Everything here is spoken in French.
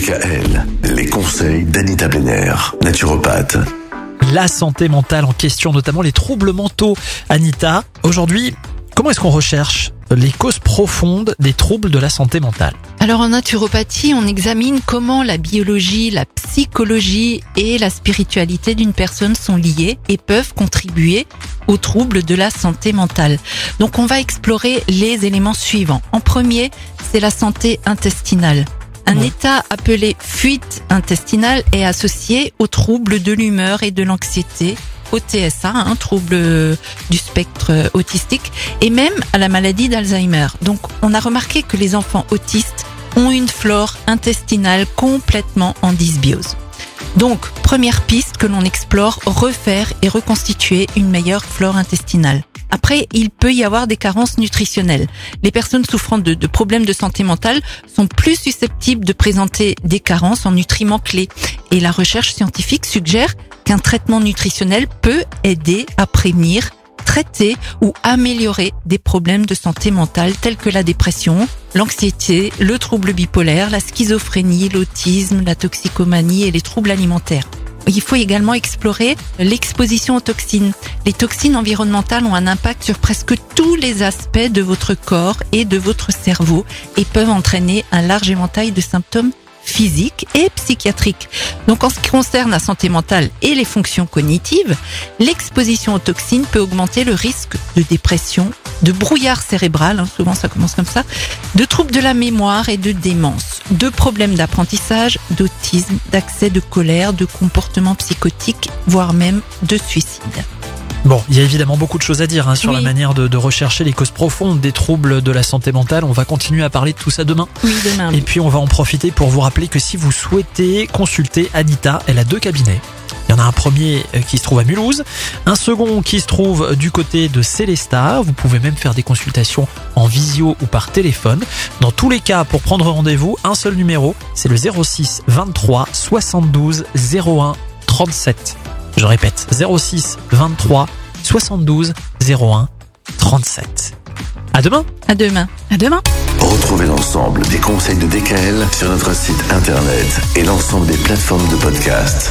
DKL, les conseils d'Anita Benner, naturopathe. La santé mentale en question, notamment les troubles mentaux. Anita, aujourd'hui, comment est-ce qu'on recherche les causes profondes des troubles de la santé mentale? Alors en naturopathie, on examine comment la biologie, la psychologie et la spiritualité d'une personne sont liées et peuvent contribuer aux troubles de la santé mentale. Donc on va explorer les éléments suivants. En premier, c'est la santé intestinale. Un état appelé fuite intestinale est associé aux troubles de l'humeur et de l'anxiété, au TSA, un trouble du spectre autistique, et même à la maladie d'Alzheimer. Donc on a remarqué que les enfants autistes ont une flore intestinale complètement en dysbiose. Donc, première piste que l'on explore, refaire et reconstituer une meilleure flore intestinale. Après, il peut y avoir des carences nutritionnelles. Les personnes souffrant de, problèmes de santé mentale sont plus susceptibles de présenter des carences en nutriments clés. Et la recherche scientifique suggère qu'un traitement nutritionnel peut aider à prévenir traiter ou améliorer des problèmes de santé mentale tels que la dépression, l'anxiété, le trouble bipolaire, la schizophrénie, l'autisme, la toxicomanie et les troubles alimentaires. Il faut également explorer l'exposition aux toxines. Les toxines environnementales ont un impact sur presque tous les aspects de votre corps et de votre cerveau et peuvent entraîner un large éventail de symptômes physiques et psychiatriques. Donc en ce qui concerne la santé mentale et les fonctions cognitives, l'exposition aux toxines peut augmenter le risque de dépression, de brouillard cérébral, hein, souvent ça commence comme ça, de troubles de la mémoire et de démence, de problèmes d'apprentissage, d'autisme, d'accès de colère, de comportements psychotiques, voire même de suicide. Bon, il y a évidemment beaucoup de choses à dire hein, sur la manière de, de rechercher les causes profondes des troubles de la santé mentale. On va continuer à parler de tout ça demain. Oui, demain. Et puis on va en profiter pour vous rappeler que si vous souhaitez consulter Anita, elle a deux cabinets. Il y en a un premier euh, qui se trouve à Mulhouse, un second qui se trouve du côté de Célestat. Vous pouvez même faire des consultations en visio ou par téléphone. Dans tous les cas, pour prendre rendez-vous, un seul numéro, c'est le 06 23 72 01 37. Je répète, 06 23 72 01 37. À demain À demain. À demain. Retrouvez l'ensemble des conseils de DKL sur notre site internet et l'ensemble des plateformes de podcast.